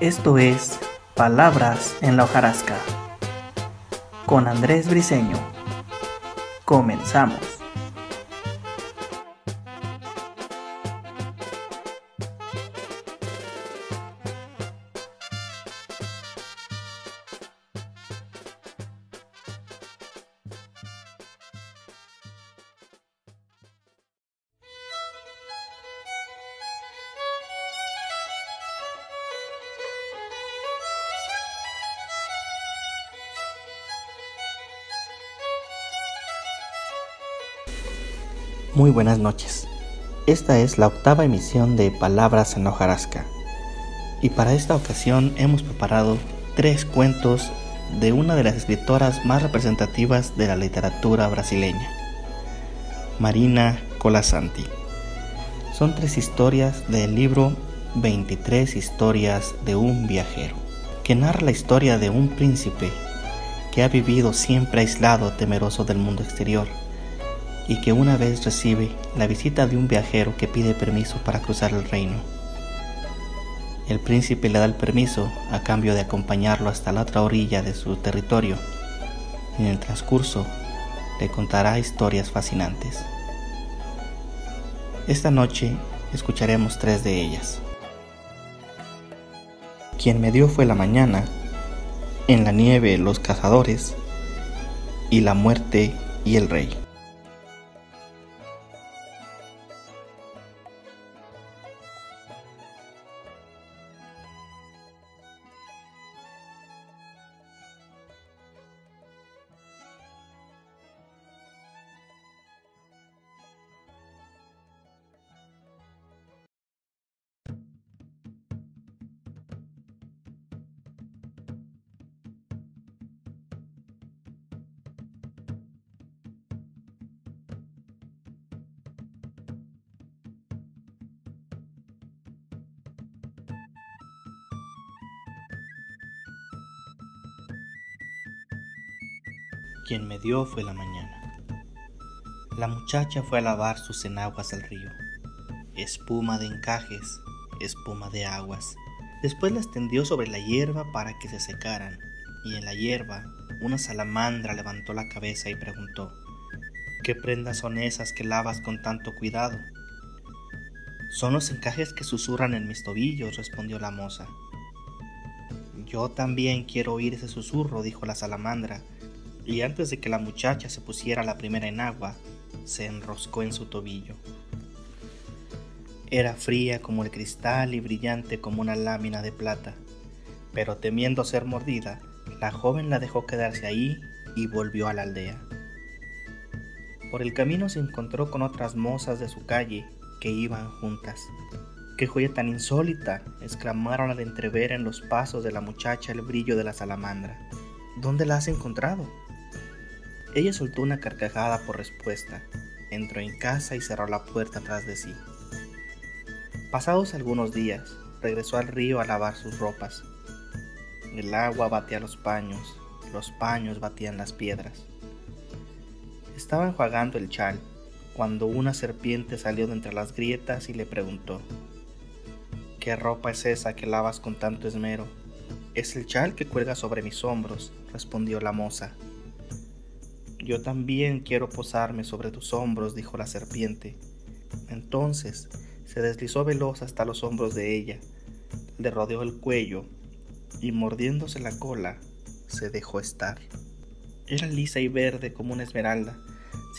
Esto es Palabras en la hojarasca con Andrés Briseño. Comenzamos. Muy buenas noches. Esta es la octava emisión de Palabras en hojarasca. Y para esta ocasión hemos preparado tres cuentos de una de las escritoras más representativas de la literatura brasileña, Marina Colasanti. Son tres historias del libro 23 historias de un viajero, que narra la historia de un príncipe que ha vivido siempre aislado, temeroso del mundo exterior y que una vez recibe la visita de un viajero que pide permiso para cruzar el reino. El príncipe le da el permiso a cambio de acompañarlo hasta la otra orilla de su territorio en el transcurso le contará historias fascinantes. Esta noche escucharemos tres de ellas. Quien me dio fue la mañana, en la nieve los cazadores y la muerte y el rey. Quien me dio fue la mañana. La muchacha fue a lavar sus enaguas al río. Espuma de encajes, espuma de aguas. Después las tendió sobre la hierba para que se secaran, y en la hierba una salamandra levantó la cabeza y preguntó, ¿Qué prendas son esas que lavas con tanto cuidado? Son los encajes que susurran en mis tobillos, respondió la moza. Yo también quiero oír ese susurro, dijo la salamandra, y antes de que la muchacha se pusiera la primera en agua, se enroscó en su tobillo. Era fría como el cristal y brillante como una lámina de plata, pero temiendo ser mordida, la joven la dejó quedarse ahí y volvió a la aldea. Por el camino se encontró con otras mozas de su calle que iban juntas. ¡Qué joya tan insólita! exclamaron al entrever en los pasos de la muchacha el brillo de la salamandra. ¿Dónde la has encontrado? Ella soltó una carcajada por respuesta, entró en casa y cerró la puerta tras de sí. Pasados algunos días, regresó al río a lavar sus ropas. El agua batía los paños, los paños batían las piedras. Estaba enjuagando el chal cuando una serpiente salió de entre las grietas y le preguntó, ¿Qué ropa es esa que lavas con tanto esmero? Es el chal que cuelga sobre mis hombros, respondió la moza. Yo también quiero posarme sobre tus hombros, dijo la serpiente. Entonces se deslizó veloz hasta los hombros de ella, le rodeó el cuello y mordiéndose la cola, se dejó estar. Era lisa y verde como una esmeralda.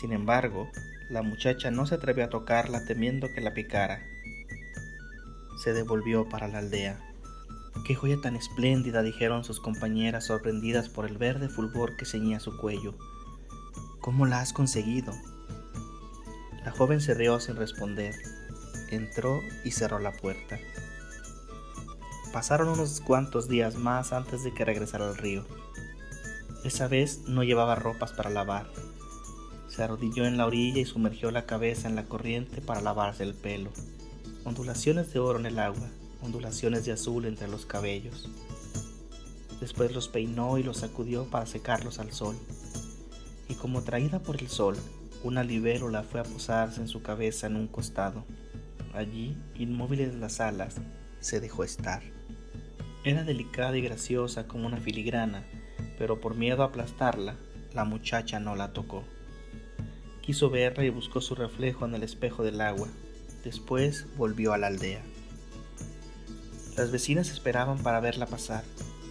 Sin embargo, la muchacha no se atrevió a tocarla temiendo que la picara. Se devolvió para la aldea. Qué joya tan espléndida, dijeron sus compañeras sorprendidas por el verde fulgor que ceñía su cuello. ¿Cómo la has conseguido? La joven se rió sin responder. Entró y cerró la puerta. Pasaron unos cuantos días más antes de que regresara al río. Esa vez no llevaba ropas para lavar. Se arrodilló en la orilla y sumergió la cabeza en la corriente para lavarse el pelo. Ondulaciones de oro en el agua, ondulaciones de azul entre los cabellos. Después los peinó y los sacudió para secarlos al sol y como traída por el sol, una libélula fue a posarse en su cabeza en un costado. Allí, inmóvil en las alas, se dejó estar. Era delicada y graciosa como una filigrana, pero por miedo a aplastarla, la muchacha no la tocó. Quiso verla y buscó su reflejo en el espejo del agua. Después volvió a la aldea. Las vecinas esperaban para verla pasar.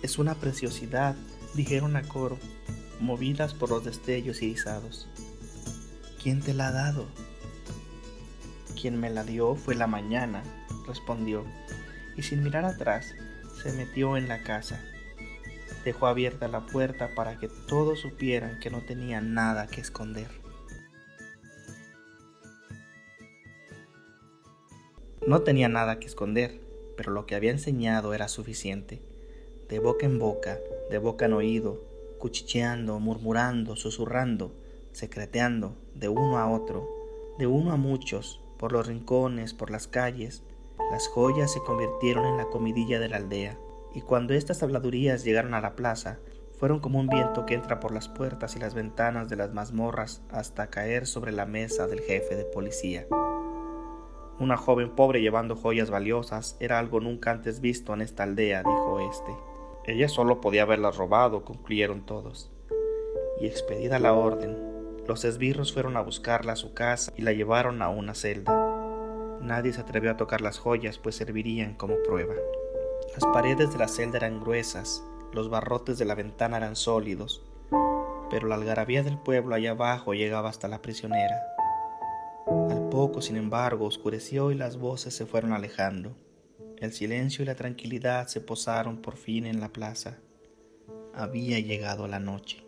Es una preciosidad, dijeron a coro, movidas por los destellos irisados. ¿Quién te la ha dado? Quien me la dio fue la mañana, respondió, y sin mirar atrás se metió en la casa. Dejó abierta la puerta para que todos supieran que no tenía nada que esconder. No tenía nada que esconder, pero lo que había enseñado era suficiente. De boca en boca, de boca en oído, cuchicheando, murmurando, susurrando, secreteando, de uno a otro, de uno a muchos, por los rincones, por las calles, las joyas se convirtieron en la comidilla de la aldea, y cuando estas habladurías llegaron a la plaza, fueron como un viento que entra por las puertas y las ventanas de las mazmorras hasta caer sobre la mesa del jefe de policía. Una joven pobre llevando joyas valiosas era algo nunca antes visto en esta aldea, dijo este. Ella solo podía haberlas robado, concluyeron todos. Y expedida la orden, los esbirros fueron a buscarla a su casa y la llevaron a una celda. Nadie se atrevió a tocar las joyas, pues servirían como prueba. Las paredes de la celda eran gruesas, los barrotes de la ventana eran sólidos, pero la algarabía del pueblo allá abajo llegaba hasta la prisionera. Al poco, sin embargo, oscureció y las voces se fueron alejando. El silencio y la tranquilidad se posaron por fin en la plaza. Había llegado la noche.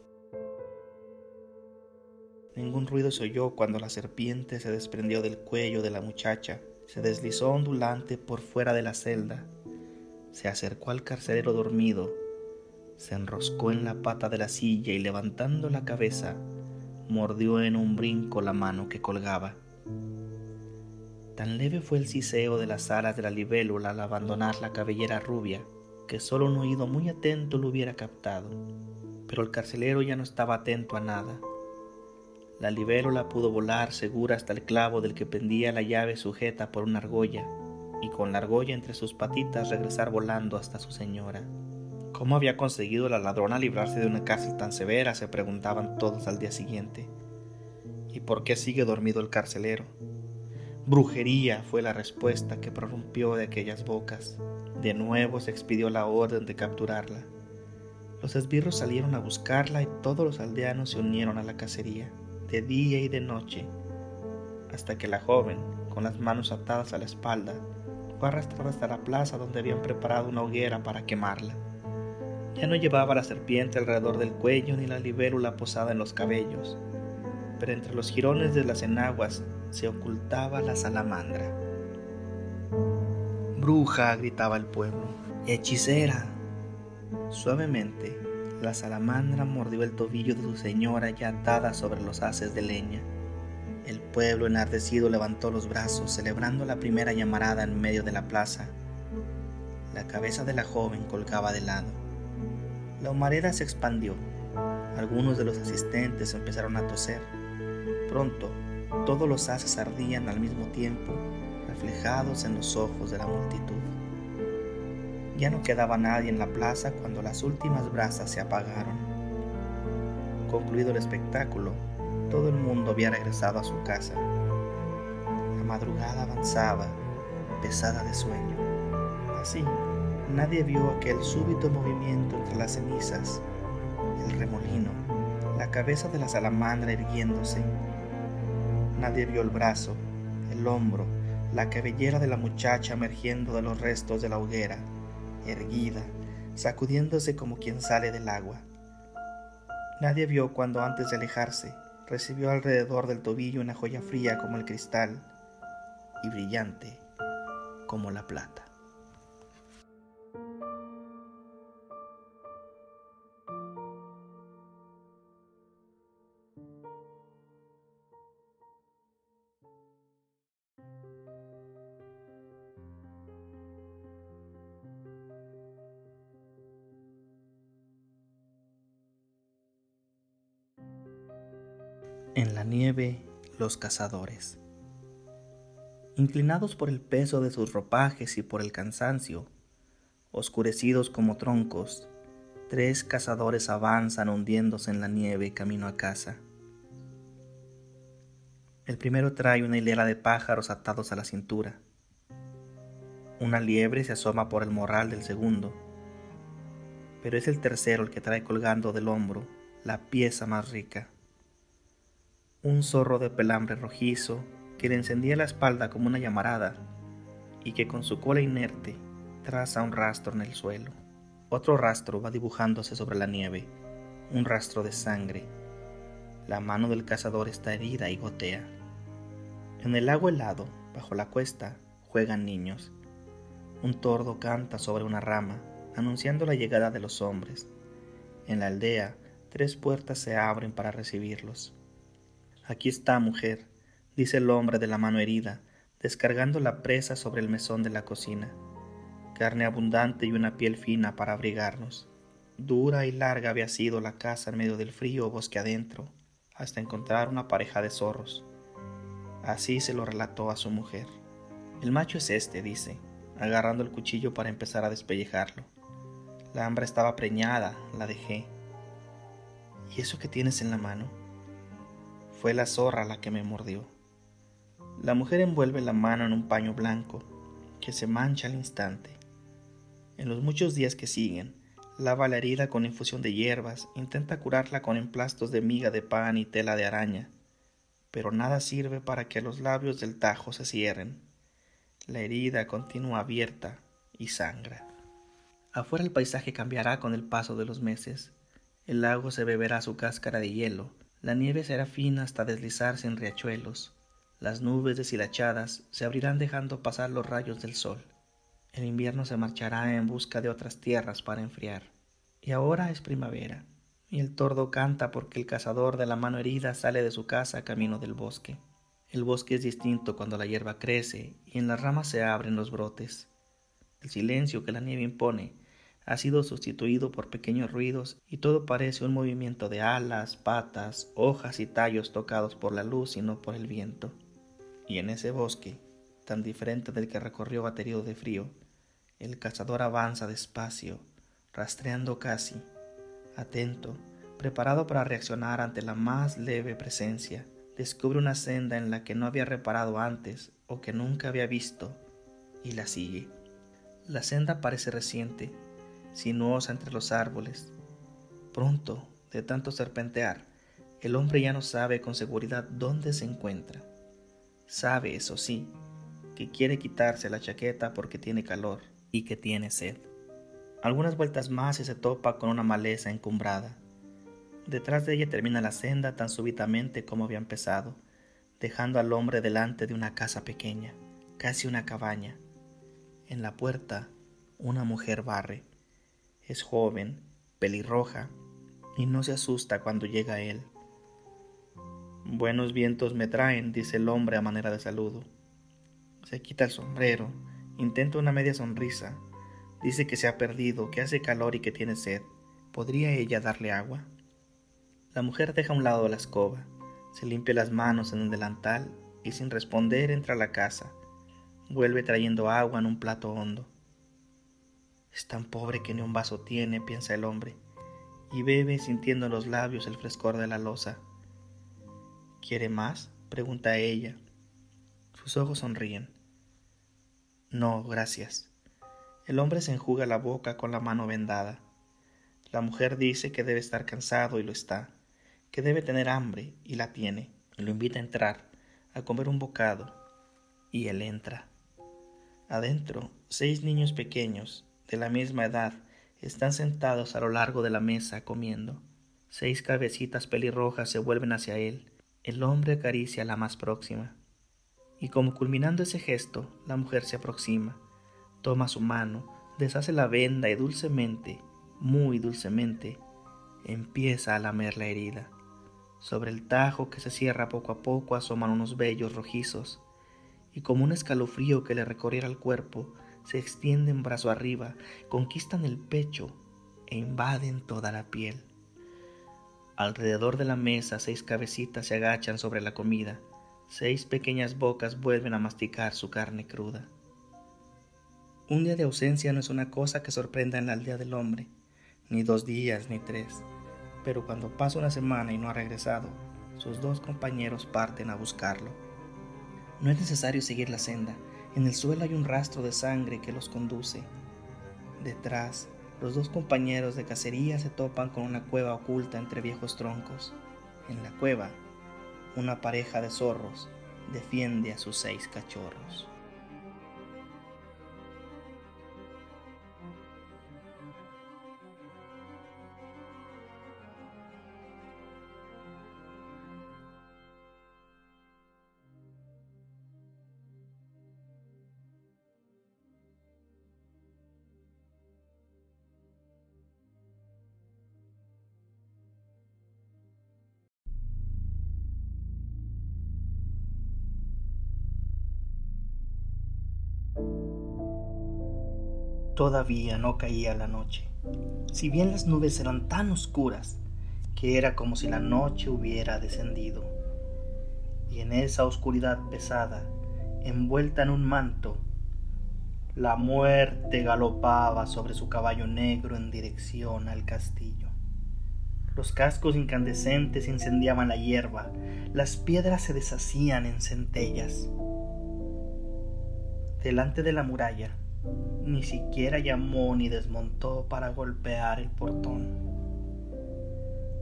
Ningún ruido se oyó cuando la serpiente se desprendió del cuello de la muchacha, se deslizó ondulante por fuera de la celda, se acercó al carcelero dormido, se enroscó en la pata de la silla y levantando la cabeza, mordió en un brinco la mano que colgaba. Tan leve fue el siseo de las alas de la libélula al abandonar la cabellera rubia, que solo un oído muy atento lo hubiera captado. Pero el carcelero ya no estaba atento a nada la libélula pudo volar segura hasta el clavo del que pendía la llave sujeta por una argolla, y con la argolla entre sus patitas regresar volando hasta su señora. ¿Cómo había conseguido la ladrona librarse de una cárcel tan severa? se preguntaban todos al día siguiente. ¿Y por qué sigue dormido el carcelero? Brujería fue la respuesta que prorrumpió de aquellas bocas. De nuevo se expidió la orden de capturarla. Los esbirros salieron a buscarla y todos los aldeanos se unieron a la cacería de día y de noche, hasta que la joven, con las manos atadas a la espalda, fue arrastrada hasta la plaza donde habían preparado una hoguera para quemarla. Ya no llevaba la serpiente alrededor del cuello ni la libélula posada en los cabellos, pero entre los jirones de las enaguas se ocultaba la salamandra. Bruja, gritaba el pueblo, hechicera. Suavemente, la salamandra mordió el tobillo de su señora ya atada sobre los haces de leña. El pueblo enardecido levantó los brazos, celebrando la primera llamarada en medio de la plaza. La cabeza de la joven colgaba de lado. La humareda se expandió. Algunos de los asistentes empezaron a toser. Pronto, todos los haces ardían al mismo tiempo, reflejados en los ojos de la multitud. Ya no quedaba nadie en la plaza cuando las últimas brasas se apagaron. Concluido el espectáculo, todo el mundo había regresado a su casa. La madrugada avanzaba, pesada de sueño. Así, nadie vio aquel súbito movimiento entre las cenizas, el remolino, la cabeza de la salamandra erguiéndose. Nadie vio el brazo, el hombro, la cabellera de la muchacha emergiendo de los restos de la hoguera erguida, sacudiéndose como quien sale del agua. Nadie vio cuando antes de alejarse recibió alrededor del tobillo una joya fría como el cristal y brillante como la plata. En la nieve, los cazadores. Inclinados por el peso de sus ropajes y por el cansancio, oscurecidos como troncos, tres cazadores avanzan hundiéndose en la nieve camino a casa. El primero trae una hilera de pájaros atados a la cintura. Una liebre se asoma por el morral del segundo, pero es el tercero el que trae colgando del hombro la pieza más rica. Un zorro de pelambre rojizo que le encendía la espalda como una llamarada y que con su cola inerte traza un rastro en el suelo. Otro rastro va dibujándose sobre la nieve, un rastro de sangre. La mano del cazador está herida y gotea. En el lago helado, bajo la cuesta, juegan niños. Un tordo canta sobre una rama, anunciando la llegada de los hombres. En la aldea, tres puertas se abren para recibirlos. Aquí está, mujer, dice el hombre de la mano herida, descargando la presa sobre el mesón de la cocina. Carne abundante y una piel fina para abrigarnos. Dura y larga había sido la casa en medio del frío bosque adentro, hasta encontrar una pareja de zorros. Así se lo relató a su mujer. El macho es este, dice, agarrando el cuchillo para empezar a despellejarlo. La hambra estaba preñada, la dejé. ¿Y eso que tienes en la mano? Fue la zorra la que me mordió. La mujer envuelve la mano en un paño blanco que se mancha al instante. En los muchos días que siguen, lava la herida con infusión de hierbas, intenta curarla con emplastos de miga de pan y tela de araña, pero nada sirve para que los labios del tajo se cierren. La herida continúa abierta y sangra. Afuera el paisaje cambiará con el paso de los meses. El lago se beberá su cáscara de hielo, la nieve será fina hasta deslizarse en riachuelos, las nubes deshilachadas se abrirán dejando pasar los rayos del sol. El invierno se marchará en busca de otras tierras para enfriar. Y ahora es primavera, y el tordo canta porque el cazador de la mano herida sale de su casa camino del bosque. El bosque es distinto cuando la hierba crece y en las ramas se abren los brotes. El silencio que la nieve impone ha sido sustituido por pequeños ruidos y todo parece un movimiento de alas, patas, hojas y tallos tocados por la luz y no por el viento. Y en ese bosque, tan diferente del que recorrió baterido de frío, el cazador avanza despacio, rastreando casi, atento, preparado para reaccionar ante la más leve presencia descubre una senda en la que no había reparado antes o que nunca había visto y la sigue. La senda parece reciente, sinuosa entre los árboles. Pronto, de tanto serpentear, el hombre ya no sabe con seguridad dónde se encuentra. Sabe, eso sí, que quiere quitarse la chaqueta porque tiene calor y que tiene sed. Algunas vueltas más y se topa con una maleza encumbrada. Detrás de ella termina la senda tan súbitamente como había empezado, dejando al hombre delante de una casa pequeña, casi una cabaña. En la puerta, una mujer barre. Es joven, pelirroja, y no se asusta cuando llega él. Buenos vientos me traen, dice el hombre a manera de saludo. Se quita el sombrero, intenta una media sonrisa. Dice que se ha perdido, que hace calor y que tiene sed. ¿Podría ella darle agua? La mujer deja a un lado la escoba, se limpia las manos en un delantal y sin responder entra a la casa. Vuelve trayendo agua en un plato hondo. Es tan pobre que ni un vaso tiene, piensa el hombre, y bebe sintiendo en los labios el frescor de la losa. ¿Quiere más? pregunta ella. Sus ojos sonríen. No, gracias. El hombre se enjuga la boca con la mano vendada. La mujer dice que debe estar cansado y lo está que debe tener hambre y la tiene, lo invita a entrar, a comer un bocado, y él entra. Adentro, seis niños pequeños, de la misma edad, están sentados a lo largo de la mesa comiendo. Seis cabecitas pelirrojas se vuelven hacia él. El hombre acaricia a la más próxima. Y como culminando ese gesto, la mujer se aproxima, toma su mano, deshace la venda y dulcemente, muy dulcemente, empieza a lamer la herida. Sobre el tajo que se cierra poco a poco asoman unos vellos rojizos, y como un escalofrío que le recorriera el cuerpo, se extienden brazo arriba, conquistan el pecho e invaden toda la piel. Alrededor de la mesa seis cabecitas se agachan sobre la comida, seis pequeñas bocas vuelven a masticar su carne cruda. Un día de ausencia no es una cosa que sorprenda en la aldea del hombre, ni dos días ni tres, pero cuando pasa una semana y no ha regresado, sus dos compañeros parten a buscarlo. No es necesario seguir la senda, en el suelo hay un rastro de sangre que los conduce. Detrás, los dos compañeros de cacería se topan con una cueva oculta entre viejos troncos. En la cueva, una pareja de zorros defiende a sus seis cachorros. Todavía no caía la noche, si bien las nubes eran tan oscuras que era como si la noche hubiera descendido. Y en esa oscuridad pesada, envuelta en un manto, la muerte galopaba sobre su caballo negro en dirección al castillo. Los cascos incandescentes incendiaban la hierba, las piedras se deshacían en centellas. Delante de la muralla, ni siquiera llamó ni desmontó para golpear el portón.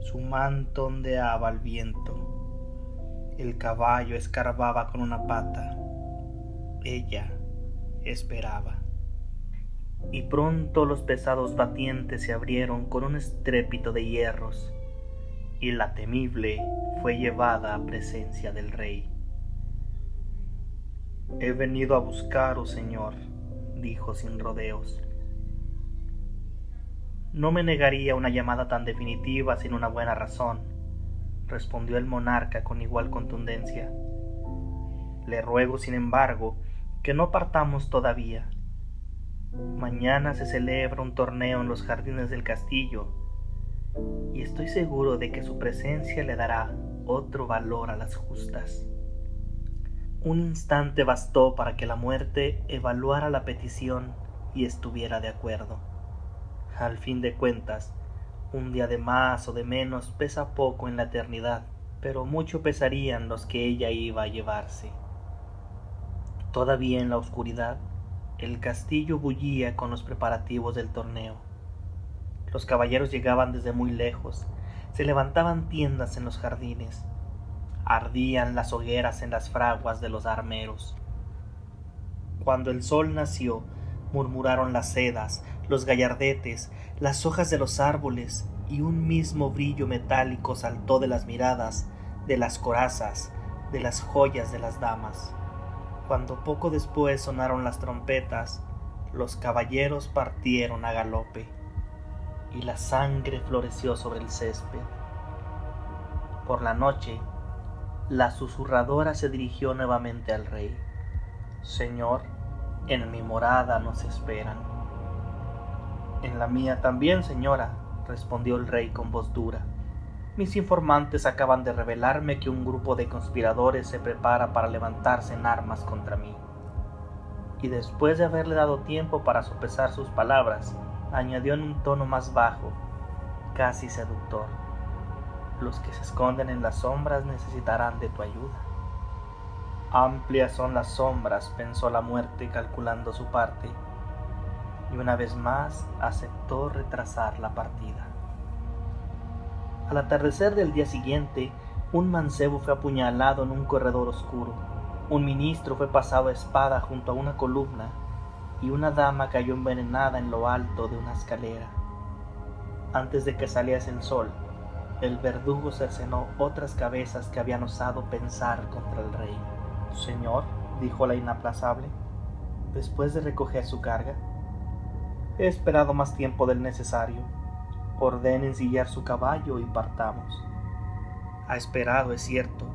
Su manto ondeaba al viento. El caballo escarbaba con una pata. Ella esperaba. Y pronto los pesados batientes se abrieron con un estrépito de hierros, y la temible fue llevada a presencia del rey. He venido a buscaros, Señor, dijo sin rodeos. No me negaría una llamada tan definitiva sin una buena razón, respondió el monarca con igual contundencia. Le ruego, sin embargo, que no partamos todavía. Mañana se celebra un torneo en los jardines del castillo, y estoy seguro de que su presencia le dará otro valor a las justas. Un instante bastó para que la muerte evaluara la petición y estuviera de acuerdo. Al fin de cuentas, un día de más o de menos pesa poco en la eternidad, pero mucho pesarían los que ella iba a llevarse. Todavía en la oscuridad, el castillo bullía con los preparativos del torneo. Los caballeros llegaban desde muy lejos, se levantaban tiendas en los jardines, ardían las hogueras en las fraguas de los armeros. Cuando el sol nació, murmuraron las sedas, los gallardetes, las hojas de los árboles, y un mismo brillo metálico saltó de las miradas, de las corazas, de las joyas de las damas. Cuando poco después sonaron las trompetas, los caballeros partieron a galope, y la sangre floreció sobre el césped. Por la noche, la susurradora se dirigió nuevamente al rey. Señor, en mi morada nos esperan. En la mía también, señora, respondió el rey con voz dura. Mis informantes acaban de revelarme que un grupo de conspiradores se prepara para levantarse en armas contra mí. Y después de haberle dado tiempo para sopesar sus palabras, añadió en un tono más bajo, casi seductor. Los que se esconden en las sombras necesitarán de tu ayuda. Amplias son las sombras, pensó la muerte calculando su parte, y una vez más aceptó retrasar la partida. Al atardecer del día siguiente, un mancebo fue apuñalado en un corredor oscuro, un ministro fue pasado a espada junto a una columna, y una dama cayó envenenada en lo alto de una escalera. Antes de que saliese el sol, el verdugo cercenó otras cabezas que habían osado pensar contra el rey. Señor, dijo la inaplazable, después de recoger su carga, he esperado más tiempo del necesario. Ordene ensillar su caballo y partamos. Ha esperado, es cierto,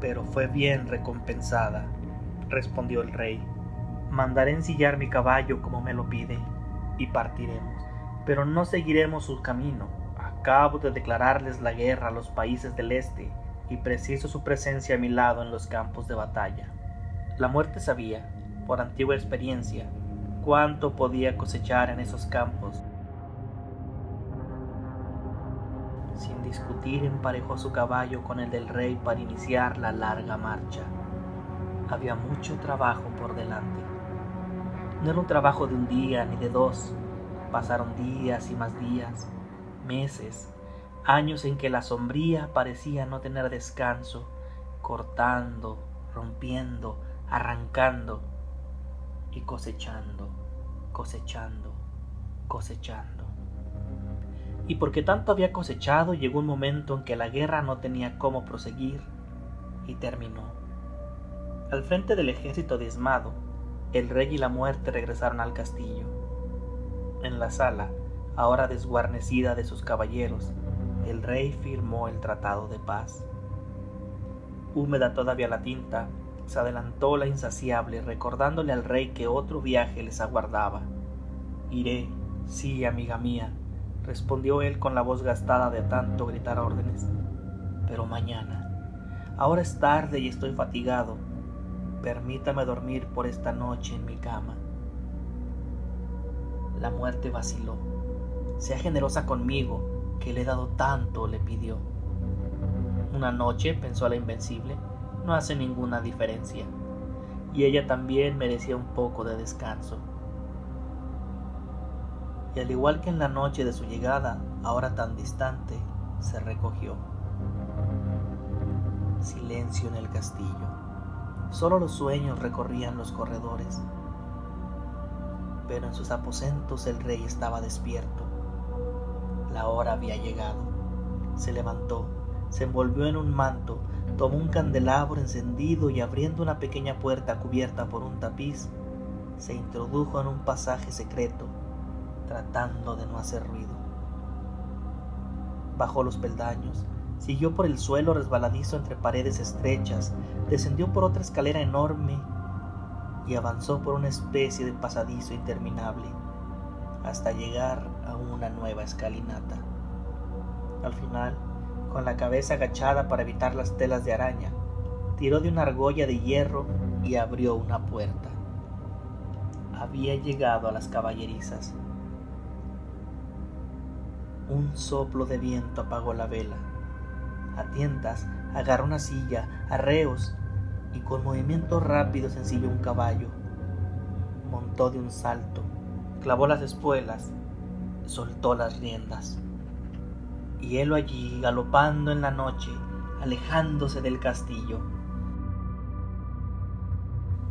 pero fue bien recompensada, respondió el rey. Mandaré ensillar mi caballo como me lo pide, y partiremos, pero no seguiremos su camino Acabo de declararles la guerra a los países del este y preciso su presencia a mi lado en los campos de batalla. La muerte sabía, por antigua experiencia, cuánto podía cosechar en esos campos. Sin discutir emparejó su caballo con el del rey para iniciar la larga marcha. Había mucho trabajo por delante. No era un trabajo de un día ni de dos. Pasaron días y más días, meses, años en que la sombría parecía no tener descanso, cortando, rompiendo, arrancando y cosechando, cosechando, cosechando. Y porque tanto había cosechado, llegó un momento en que la guerra no tenía cómo proseguir y terminó. Al frente del ejército diezmado, el rey y la muerte regresaron al castillo. En la sala, ahora desguarnecida de sus caballeros, el rey firmó el tratado de paz. Húmeda todavía la tinta, se adelantó la insaciable, recordándole al rey que otro viaje les aguardaba. Iré, sí, amiga mía, respondió él con la voz gastada de tanto gritar órdenes. Pero mañana. Ahora es tarde y estoy fatigado. Permítame dormir por esta noche en mi cama. La muerte vaciló. Sea generosa conmigo, que le he dado tanto, le pidió. Una noche, pensó la invencible, no hace ninguna diferencia, y ella también merecía un poco de descanso. Y al igual que en la noche de su llegada, ahora tan distante, se recogió. Silencio en el castillo. Solo los sueños recorrían los corredores. Pero en sus aposentos el rey estaba despierto. La hora había llegado. Se levantó, se envolvió en un manto tomó un candelabro encendido y abriendo una pequeña puerta cubierta por un tapiz, se introdujo en un pasaje secreto, tratando de no hacer ruido. Bajó los peldaños, siguió por el suelo resbaladizo entre paredes estrechas, descendió por otra escalera enorme y avanzó por una especie de pasadizo interminable hasta llegar a una nueva escalinata. Al final, con la cabeza agachada para evitar las telas de araña, tiró de una argolla de hierro y abrió una puerta. Había llegado a las caballerizas. Un soplo de viento apagó la vela. A tientas agarró una silla, arreos, y con movimientos rápidos ensilló un caballo. Montó de un salto, clavó las espuelas, soltó las riendas y él allí galopando en la noche, alejándose del castillo.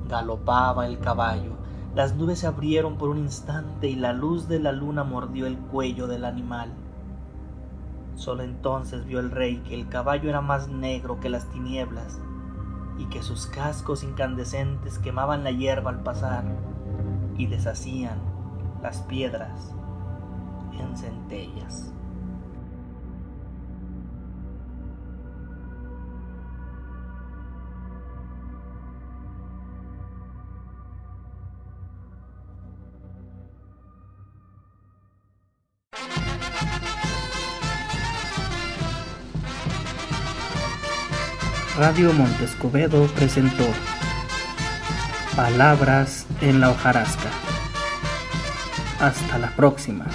Galopaba el caballo, las nubes se abrieron por un instante y la luz de la luna mordió el cuello del animal. Solo entonces vio el rey que el caballo era más negro que las tinieblas y que sus cascos incandescentes quemaban la hierba al pasar y deshacían las piedras en centellas. Radio Montescobedo presentó Palabras en la hojarasca. Hasta la próxima.